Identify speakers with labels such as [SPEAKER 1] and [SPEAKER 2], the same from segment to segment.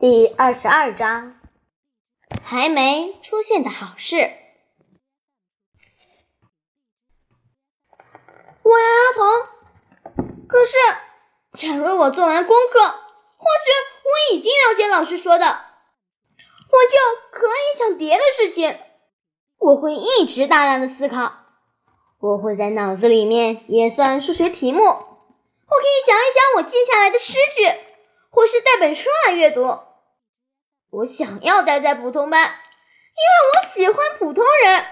[SPEAKER 1] 第二十二章，还没出现的好事。
[SPEAKER 2] 我摇摇头。可是，假如我做完功课，或许我已经了解老师说的，我就可以想别的事情。我会一直大量的思考，我会在脑子里面也算数学题目，我可以想一想我记下来的诗句，或是带本书来阅读。我想要待在普通班，因为我喜欢普通人。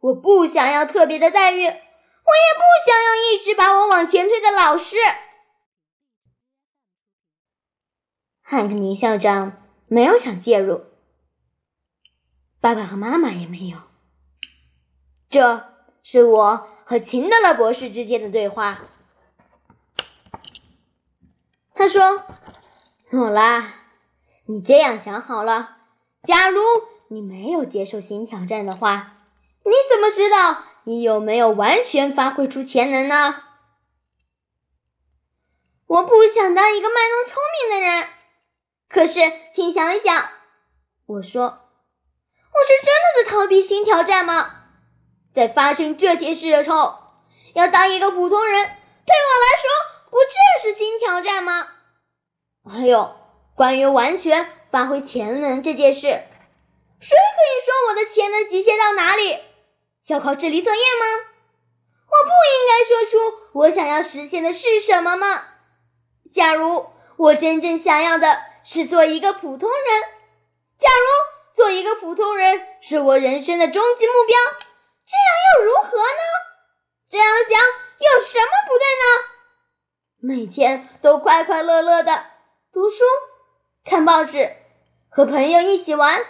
[SPEAKER 2] 我不想要特别的待遇，我也不想要一直把我往前推的老师。
[SPEAKER 1] 汉克尼校长没有想介入，爸爸和妈妈也没有。这是我和秦德勒博士之间的对话。他说：“诺拉。”你这样想好了，假如你没有接受新挑战的话，你怎么知道你有没有完全发挥出潜能呢？
[SPEAKER 2] 我不想当一个卖弄聪明的人。可是，请想一想，我说，我是真的在逃避新挑战吗？在发生这些事的时候，要当一个普通人，对我来说，不正是新挑战吗？
[SPEAKER 1] 还有。关于完全发挥潜能这件事，谁可
[SPEAKER 2] 以说我的潜能极限到哪里？要靠智力测验吗？我不应该说出我想要实现的是什么吗？假如我真正想要的是做一个普通人，假如做一个普通人是我人生的终极目标，这样又如何呢？这样想有什么不对呢？每天都快快乐乐的读书。看报纸，和朋友一起玩，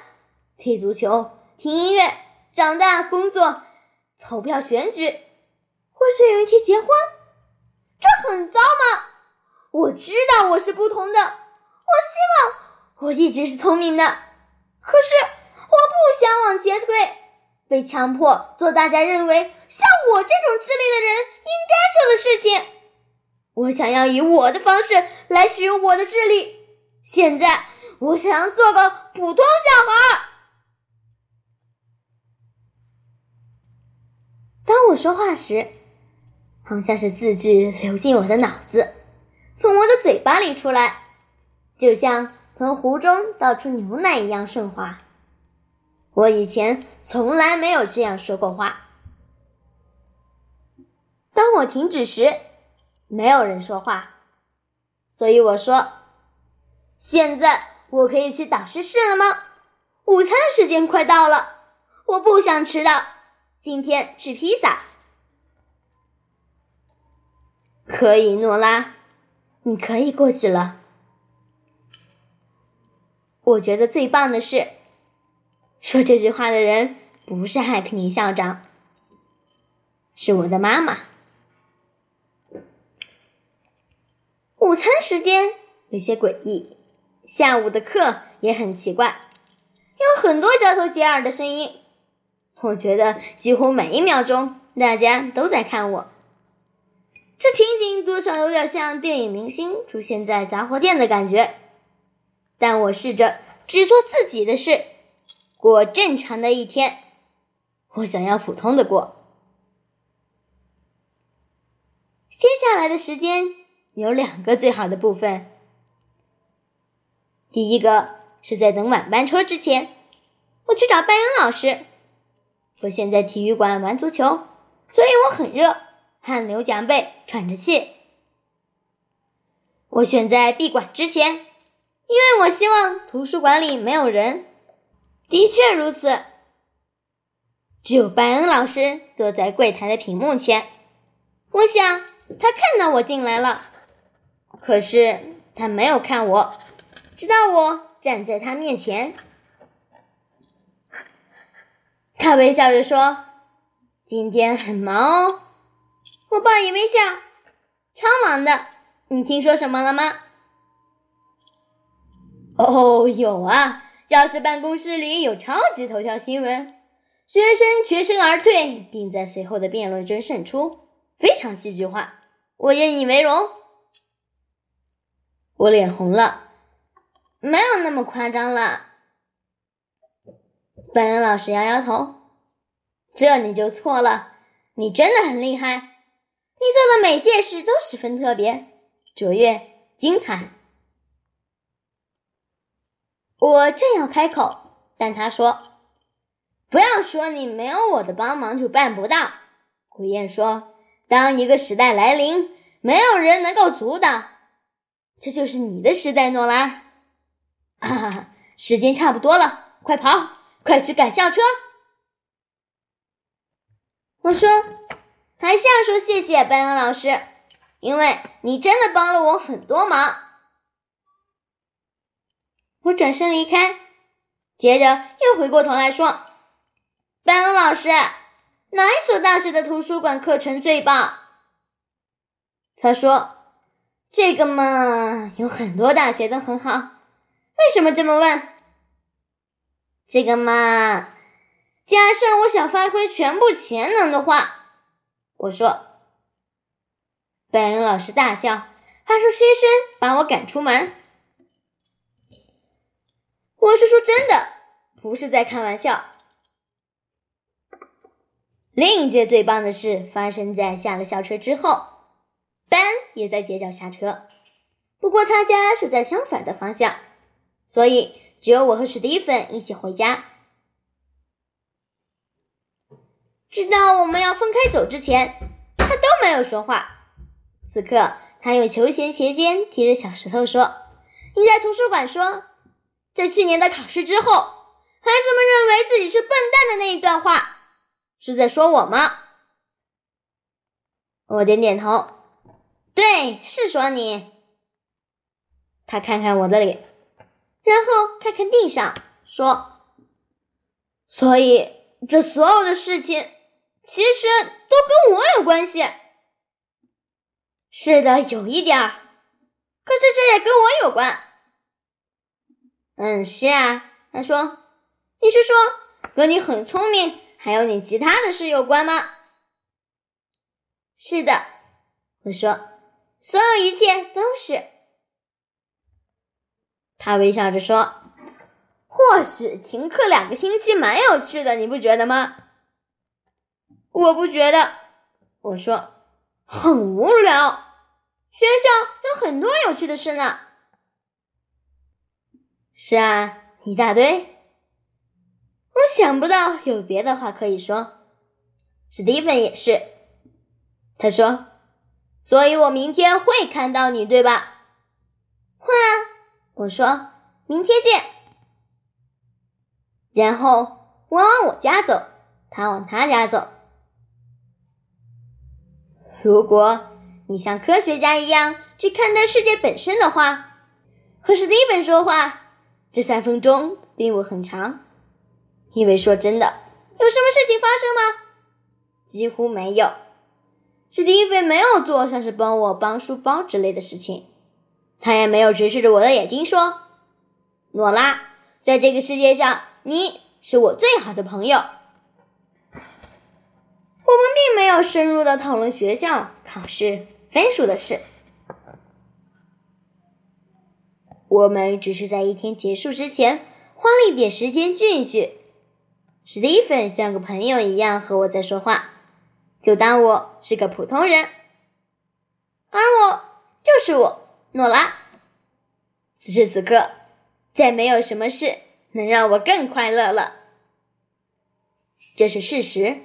[SPEAKER 2] 踢足球，听音乐，长大，工作，投票选举，或许有一天结婚，这很糟吗？我知道我是不同的，我希望我一直是聪明的，可是我不想往前推，被强迫做大家认为像我这种智力的人应该做的事情。我想要以我的方式来使用我的智力。现在我想要做个普通小孩。
[SPEAKER 1] 当我说话时，好像是字句流进我的脑子，从我的嘴巴里出来，就像从壶中倒出牛奶一样顺滑。我以前从来没有这样说过话。当我停止时，没有人说话，所以我说。
[SPEAKER 2] 现在我可以去导师室了吗？午餐时间快到了，我不想迟到。今天吃披萨。
[SPEAKER 1] 可以，诺拉，你可以过去了。我觉得最棒的是，说这句话的人不是海克尼校长，是我的妈妈。
[SPEAKER 2] 午餐时间有些诡异。下午的课也很奇怪，有很多交头接耳的声音。我觉得几乎每一秒钟大家都在看我。这情景多少有点像电影明星出现在杂货店的感觉。但我试着只做自己的事，过正常的一天。我想要普通的过。接下来的时间有两个最好的部分。第一个是在等晚班车之前，我去找拜恩老师。我现在体育馆玩足球，所以我很热，汗流浃背，喘着气。我选在闭馆之前，因为我希望图书馆里没有人。的确如此，只有拜恩老师坐在柜台的屏幕前。我想他看到我进来了，可是他没有看我。直到我站在他面前，他微笑着说：“今天很忙哦。”我报以微笑：“超忙的。”你听说什么了吗？哦，有啊，教室办公室里有超级头条新闻，学生全身而退，并在随后的辩论中胜出，非常戏剧化。我认以为荣。我脸红了。
[SPEAKER 1] 没有那么夸张了。本恩老师摇摇头，这你就错了。你真的很厉害，你做的每件事都十分特别、卓越、精彩。我正要开口，但他说：“不要说你没有我的帮忙就办不到。”古燕说：“当一个时代来临，没有人能够阻挡。这就是你的时代，诺拉。”哈哈哈，时间差不多了，快跑，快去赶校车。我说，还是要说谢谢班恩老师，因为你真的帮了我很多忙。我转身离开，接着又回过头来说：“班恩老师，哪一所大学的图书馆课程最棒？”他说：“这个嘛，有很多大学都很好。为什么这么问？这个嘛。”加上我想发挥全部潜能的话，我说。贝恩老师大笑，发出嘘声，把我赶出门。我是说真的，不是在开玩笑。另一件最棒的事发生在下了校车之后，班也在街角下车，不过他家是在相反的方向，所以只有我和史蒂芬一起回家。直到我们要分开走之前，他都没有说话。此刻，他用球鞋鞋尖提着小石头说：“你在图书馆说，在去年的考试之后，孩子们认为自己是笨蛋的那一段话，是在说我吗？”我点点头，对，是说你。他看看我的脸，然后看看地上，说：“所以这所有的事情。”其实都跟我有关系。是的，有一点儿。可是这也跟我有关。嗯，是啊。他说：“你是说跟你很聪明，还有你其他的事有关吗？”是的，我说，所有一切都是。他微笑着说：“或许停课两个星期蛮有趣的，你不觉得吗？”我不觉得，我说很无聊。学校有很多有趣的事呢。是啊，一大堆。我想不到有别的话可以说。史蒂芬也是。他说：“所以我明天会看到你，对吧？”会啊。我说：“明天见。”然后我往我家走，他往他家走。如果你像科学家一样去看待世界本身的话，和史蒂芬说话，这三分钟并不很长。因为说真的，有什么事情发生吗？几乎没有。史蒂芬没有做像是帮我帮书包之类的事情，他也没有直视着我的眼睛说：“诺拉，在这个世界上，你是我最好的朋友。”我们并没有深入的讨论学校考试分数的事，我们只是在一天结束之前花了一点时间聚一聚。史蒂芬像个朋友一样和我在说话，就当我是个普通人，而我就是我，诺拉。此时此刻，再没有什么事能让我更快乐了，这是事实。